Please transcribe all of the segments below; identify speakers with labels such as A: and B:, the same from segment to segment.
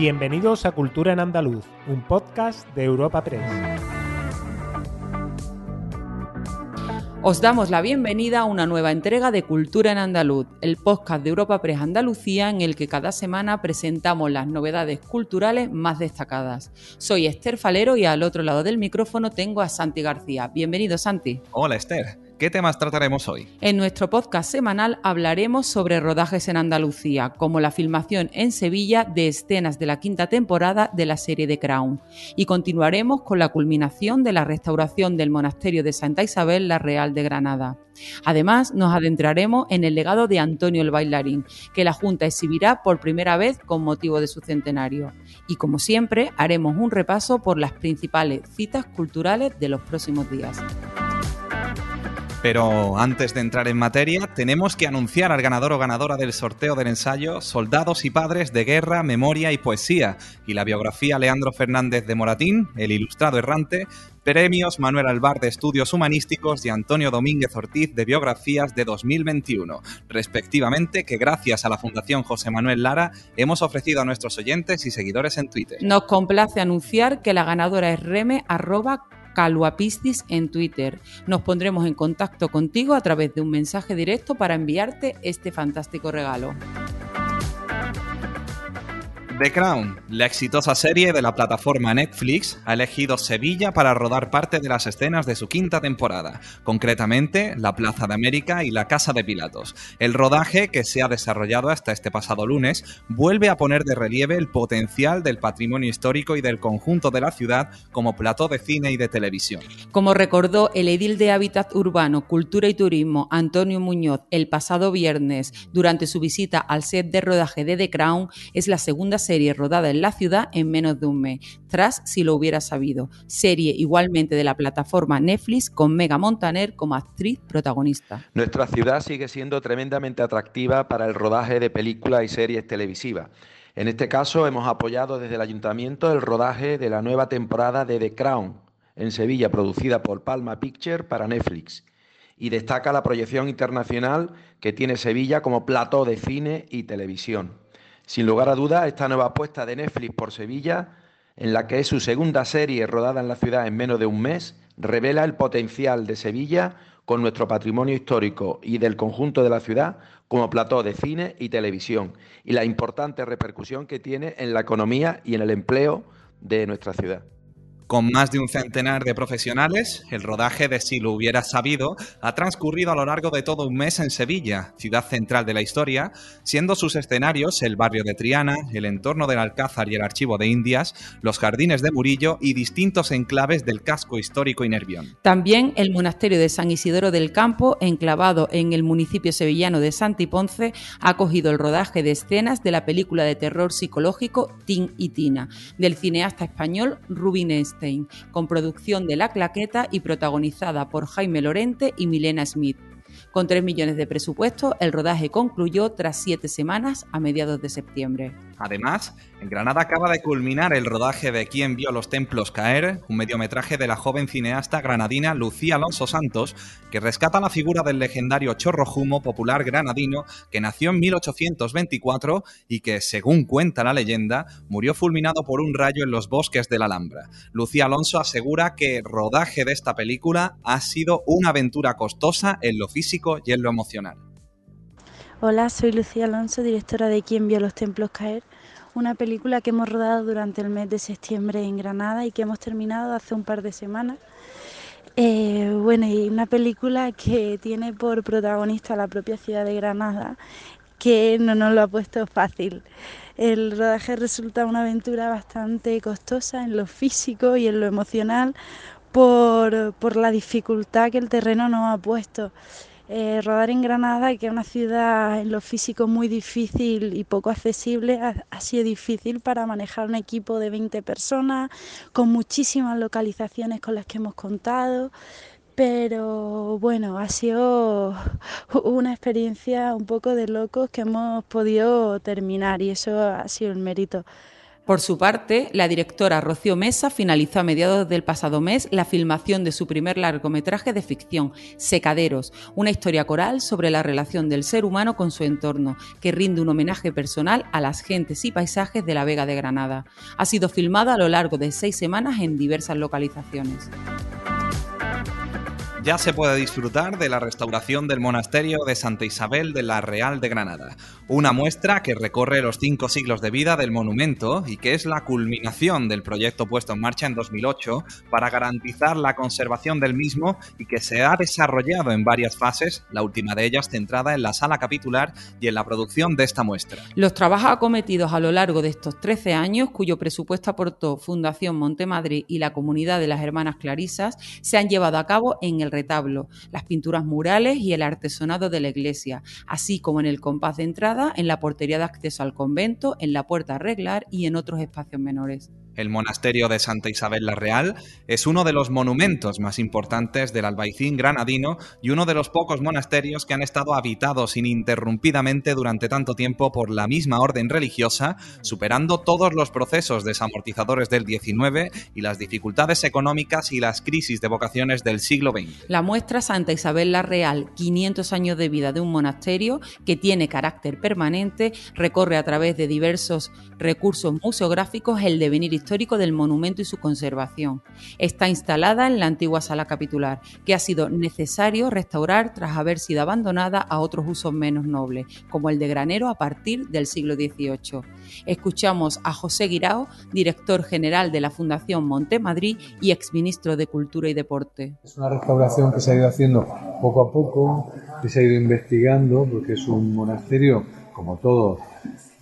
A: Bienvenidos a Cultura en Andaluz, un podcast de Europa Press.
B: Os damos la bienvenida a una nueva entrega de Cultura en Andaluz, el podcast de Europa Press Andalucía en el que cada semana presentamos las novedades culturales más destacadas. Soy Esther Falero y al otro lado del micrófono tengo a Santi García. Bienvenido, Santi.
C: Hola, Esther. ¿Qué temas trataremos hoy?
B: En nuestro podcast semanal hablaremos sobre rodajes en Andalucía, como la filmación en Sevilla de escenas de la quinta temporada de la serie The Crown. Y continuaremos con la culminación de la restauración del monasterio de Santa Isabel la Real de Granada. Además, nos adentraremos en el legado de Antonio el Bailarín, que la Junta exhibirá por primera vez con motivo de su centenario. Y como siempre, haremos un repaso por las principales citas culturales de los próximos días.
C: Pero antes de entrar en materia, tenemos que anunciar al ganador o ganadora del sorteo del ensayo Soldados y Padres de Guerra, Memoria y Poesía y la biografía Leandro Fernández de Moratín, el ilustrado errante, premios Manuel Albar de Estudios Humanísticos y Antonio Domínguez Ortiz de Biografías de 2021, respectivamente, que gracias a la Fundación José Manuel Lara hemos ofrecido a nuestros oyentes y seguidores en Twitter.
B: Nos complace anunciar que la ganadora es reme Caluapistis en Twitter. Nos pondremos en contacto contigo a través de un mensaje directo para enviarte este fantástico regalo.
C: The Crown, la exitosa serie de la plataforma Netflix, ha elegido Sevilla para rodar parte de las escenas de su quinta temporada, concretamente la Plaza de América y la Casa de Pilatos. El rodaje, que se ha desarrollado hasta este pasado lunes, vuelve a poner de relieve el potencial del patrimonio histórico y del conjunto de la ciudad como plató de cine y de televisión.
B: Como recordó el edil de Hábitat Urbano, Cultura y Turismo, Antonio Muñoz, el pasado viernes, durante su visita al set de rodaje de The Crown, es la segunda serie serie rodada en la ciudad en menos de un mes, tras Si lo hubiera sabido, serie igualmente de la plataforma Netflix con Mega Montaner como actriz protagonista.
D: Nuestra ciudad sigue siendo tremendamente atractiva para el rodaje de películas y series televisivas. En este caso hemos apoyado desde el ayuntamiento el rodaje de la nueva temporada de The Crown en Sevilla, producida por Palma Picture para Netflix. Y destaca la proyección internacional que tiene Sevilla como plató de cine y televisión. Sin lugar a dudas, esta nueva apuesta de Netflix por Sevilla, en la que es su segunda serie rodada en la ciudad en menos de un mes, revela el potencial de Sevilla con nuestro patrimonio histórico y del conjunto de la ciudad como plató de cine y televisión y la importante repercusión que tiene en la economía y en el empleo de nuestra ciudad.
C: Con más de un centenar de profesionales, el rodaje de Si lo hubiera sabido ha transcurrido a lo largo de todo un mes en Sevilla, ciudad central de la historia, siendo sus escenarios el barrio de Triana, el entorno del Alcázar y el Archivo de Indias, los jardines de Murillo y distintos enclaves del casco histórico y Nervión.
B: También el monasterio de San Isidoro del Campo, enclavado en el municipio sevillano de Santiponce, ha acogido el rodaje de escenas de la película de terror psicológico Tin y Tina, del cineasta español Rubinés con producción de La Claqueta y protagonizada por Jaime Lorente y Milena Smith. Con 3 millones de presupuesto, el rodaje concluyó tras siete semanas a mediados de septiembre.
C: Además, en Granada acaba de culminar el rodaje de Quién vio los templos caer, un mediometraje de la joven cineasta granadina Lucía Alonso Santos, que rescata la figura del legendario Chorro Jumo popular granadino que nació en 1824 y que, según cuenta la leyenda, murió fulminado por un rayo en los bosques de la Alhambra. Lucía Alonso asegura que el rodaje de esta película ha sido una aventura costosa en lo físico y en lo emocional.
E: Hola, soy Lucía Alonso, directora de Quién vio los templos caer, una película que hemos rodado durante el mes de septiembre en Granada y que hemos terminado hace un par de semanas. Eh, bueno, y una película que tiene por protagonista la propia ciudad de Granada, que no nos lo ha puesto fácil. El rodaje resulta una aventura bastante costosa en lo físico y en lo emocional por, por la dificultad que el terreno nos ha puesto. Eh, rodar en Granada, que es una ciudad en lo físico muy difícil y poco accesible, ha, sido difícil para manejar un equipo de 20 personas, con muchísimas localizaciones con las que hemos contado. Pero bueno, ha sido una experiencia un poco de locos que hemos podido terminar y eso ha sido el mérito.
B: Por su parte, la directora Rocío Mesa finalizó a mediados del pasado mes la filmación de su primer largometraje de ficción, Secaderos, una historia coral sobre la relación del ser humano con su entorno, que rinde un homenaje personal a las gentes y paisajes de la Vega de Granada. Ha sido filmada a lo largo de seis semanas en diversas localizaciones
C: ya se puede disfrutar de la restauración del monasterio de Santa Isabel de la Real de Granada, una muestra que recorre los cinco siglos de vida del monumento y que es la culminación del proyecto puesto en marcha en 2008 para garantizar la conservación del mismo y que se ha desarrollado en varias fases, la última de ellas centrada en la sala capitular y en la producción de esta muestra.
B: Los trabajos acometidos a lo largo de estos 13 años, cuyo presupuesto aportó Fundación Montemadrid y la comunidad de las Hermanas Clarisas, se han llevado a cabo en el retablo, las pinturas murales y el artesonado de la iglesia, así como en el compás de entrada, en la portería de acceso al convento, en la puerta a arreglar y en otros espacios menores.
C: El monasterio de Santa Isabel la Real es uno de los monumentos más importantes del albaicín granadino y uno de los pocos monasterios que han estado habitados ininterrumpidamente durante tanto tiempo por la misma orden religiosa, superando todos los procesos desamortizadores del XIX y las dificultades económicas y las crisis de vocaciones del siglo XX.
B: La muestra Santa Isabel la Real, 500 años de vida de un monasterio que tiene carácter permanente, recorre a través de diversos recursos museográficos el devenir histórico del monumento y su conservación. Está instalada en la antigua sala capitular, que ha sido necesario restaurar tras haber sido abandonada a otros usos menos nobles, como el de granero a partir del siglo XVIII. Escuchamos a José Guirao, director general de la Fundación Montemadrid y exministro de Cultura y Deporte.
F: Es una restauración que se ha ido haciendo poco a poco, que se ha ido investigando, porque es un monasterio, como todos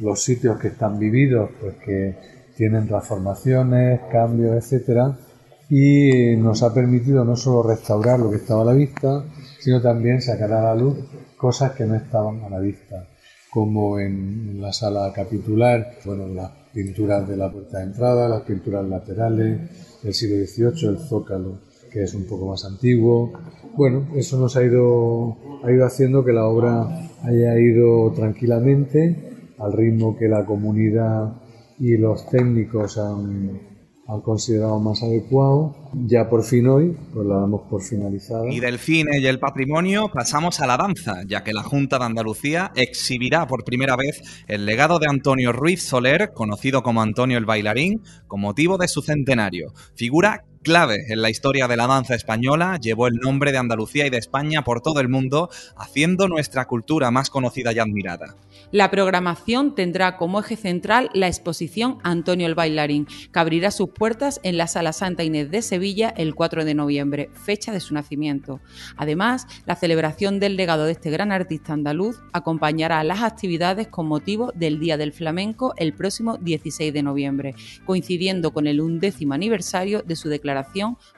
F: los sitios que están vividos, pues que tienen transformaciones, cambios, etcétera, y nos ha permitido no solo restaurar lo que estaba a la vista, sino también sacar a la luz cosas que no estaban a la vista, como en la sala capitular, bueno, las pinturas de la puerta de entrada, las pinturas laterales del siglo XVIII, el zócalo que es un poco más antiguo. Bueno, eso nos ha ido, ha ido haciendo que la obra haya ido tranquilamente al ritmo que la comunidad y los técnicos han, han considerado más adecuado. Ya por fin hoy, pues la damos por finalizada.
C: Y del cine y el patrimonio pasamos a la danza, ya que la Junta de Andalucía exhibirá por primera vez el legado de Antonio Ruiz Soler, conocido como Antonio el Bailarín, con motivo de su centenario. Figura clave en la historia de la danza española, llevó el nombre de Andalucía y de España por todo el mundo, haciendo nuestra cultura más conocida y admirada.
B: La programación tendrá como eje central la exposición Antonio el Bailarín, que abrirá sus puertas en la Sala Santa Inés de Sevilla el 4 de noviembre, fecha de su nacimiento. Además, la celebración del legado de este gran artista andaluz acompañará las actividades con motivo del Día del Flamenco el próximo 16 de noviembre, coincidiendo con el undécimo aniversario de su declaración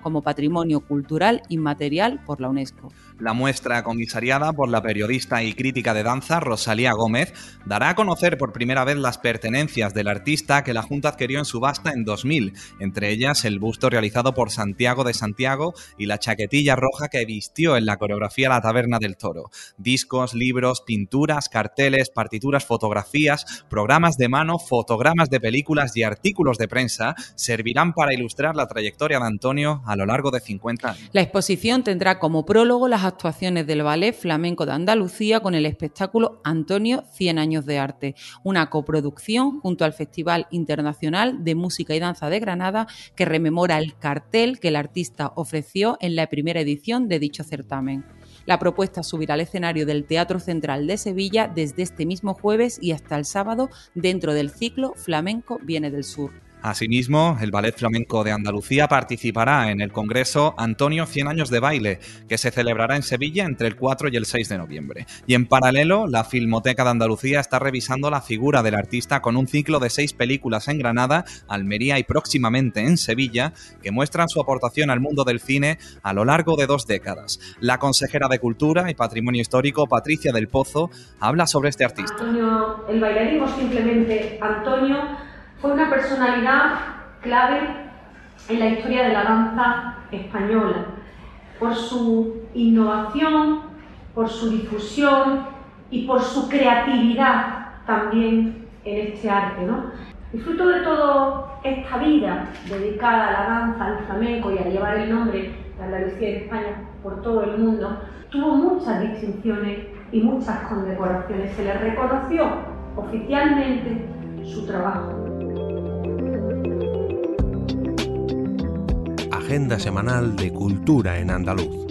B: como Patrimonio Cultural Inmaterial por la UNESCO.
C: La muestra comisariada por la periodista y crítica de danza Rosalía Gómez dará a conocer por primera vez las pertenencias del artista que la Junta adquirió en subasta en 2000, entre ellas el busto realizado por Santiago de Santiago y la chaquetilla roja que vistió en la coreografía La Taberna del Toro. Discos, libros, pinturas, carteles, partituras, fotografías, programas de mano, fotogramas de películas y artículos de prensa servirán para ilustrar la trayectoria de Antonio a lo largo de 50 años.
B: La exposición tendrá como prólogo las actuaciones del Ballet Flamenco de Andalucía con el espectáculo Antonio 100 años de arte, una coproducción junto al Festival Internacional de Música y Danza de Granada que rememora el cartel que el artista ofreció en la primera edición de dicho certamen. La propuesta subirá al escenario del Teatro Central de Sevilla desde este mismo jueves y hasta el sábado dentro del ciclo Flamenco Viene del Sur.
C: Asimismo, el Ballet Flamenco de Andalucía participará en el Congreso Antonio 100 años de baile, que se celebrará en Sevilla entre el 4 y el 6 de noviembre. Y en paralelo, la Filmoteca de Andalucía está revisando la figura del artista con un ciclo de seis películas en Granada, Almería y próximamente en Sevilla, que muestran su aportación al mundo del cine a lo largo de dos décadas. La consejera de Cultura y Patrimonio Histórico, Patricia del Pozo, habla sobre este artista.
G: Antonio, el bailarín simplemente Antonio fue una personalidad clave en la historia de la danza española, por su innovación, por su difusión y por su creatividad también en este arte. Y fruto de toda esta vida dedicada a la danza, al flamenco y a llevar el nombre de Andalucía y de España por todo el mundo, tuvo muchas distinciones y muchas condecoraciones. Se le reconoció oficialmente su trabajo.
H: Agenda semanal de Cultura en Andaluz.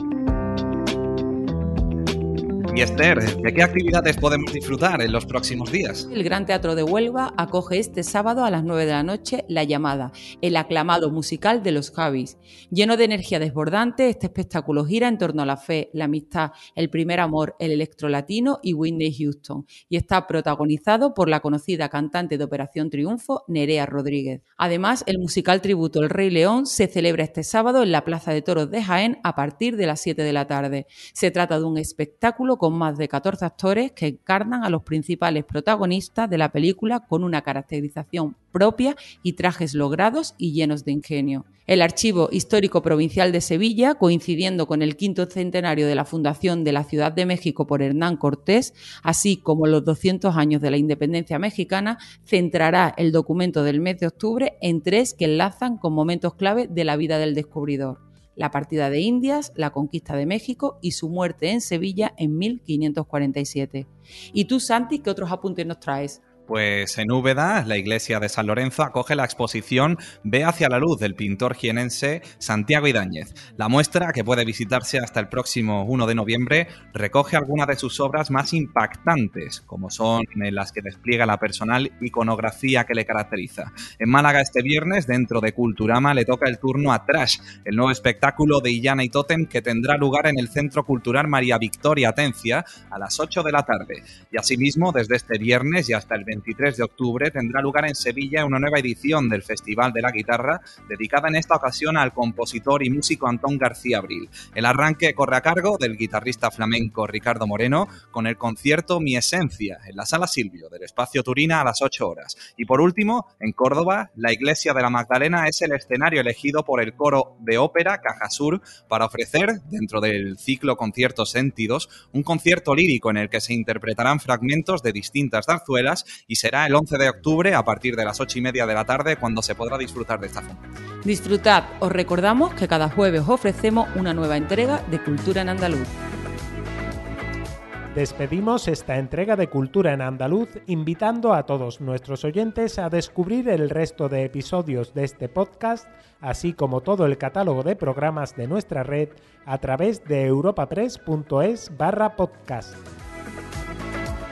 C: Esther, ¿de qué actividades podemos disfrutar en los próximos días?
B: El Gran Teatro de Huelva acoge este sábado a las 9 de la noche La Llamada, el aclamado musical de los Javis. Lleno de energía desbordante, este espectáculo gira en torno a la fe, la amistad, el primer amor, el electro latino y Whitney Houston, y está protagonizado por la conocida cantante de Operación Triunfo, Nerea Rodríguez. Además, el musical tributo El Rey León se celebra este sábado en la Plaza de Toros de Jaén a partir de las 7 de la tarde. Se trata de un espectáculo con más de 14 actores que encarnan a los principales protagonistas de la película con una caracterización propia y trajes logrados y llenos de ingenio. El Archivo Histórico Provincial de Sevilla, coincidiendo con el quinto centenario de la fundación de la Ciudad de México por Hernán Cortés, así como los 200 años de la independencia mexicana, centrará el documento del mes de octubre en tres que enlazan con momentos clave de la vida del descubridor la partida de Indias, la conquista de México y su muerte en Sevilla en 1547. ¿Y tú, Santi, qué otros apuntes nos traes?
C: Pues en Úbeda, la iglesia de San Lorenzo acoge la exposición Ve hacia la luz del pintor jienense Santiago Idáñez. La muestra, que puede visitarse hasta el próximo 1 de noviembre, recoge algunas de sus obras más impactantes, como son las que despliega la personal iconografía que le caracteriza. En Málaga este viernes, dentro de Culturama, le toca el turno a Trash, el nuevo espectáculo de Illana y Totem que tendrá lugar en el Centro Cultural María Victoria Atencia a las 8 de la tarde. Y asimismo, desde este viernes y hasta el 23 de octubre tendrá lugar en Sevilla una nueva edición del Festival de la Guitarra, dedicada en esta ocasión al compositor y músico Antón García Abril. El arranque corre a cargo del guitarrista flamenco Ricardo Moreno con el concierto Mi Esencia en la Sala Silvio del Espacio Turina a las 8 horas. Y por último, en Córdoba, la Iglesia de la Magdalena es el escenario elegido por el coro de ópera Cajasur para ofrecer, dentro del ciclo Conciertos Sentidos, un concierto lírico en el que se interpretarán fragmentos de distintas zarzuelas y será el 11 de octubre a partir de las 8 y media de la tarde cuando se podrá disfrutar de esta función.
B: Disfrutad, os recordamos que cada jueves ofrecemos una nueva entrega de Cultura en Andaluz.
A: Despedimos esta entrega de Cultura en Andaluz invitando a todos nuestros oyentes a descubrir el resto de episodios de este podcast, así como todo el catálogo de programas de nuestra red a través de europapress.es barra podcast.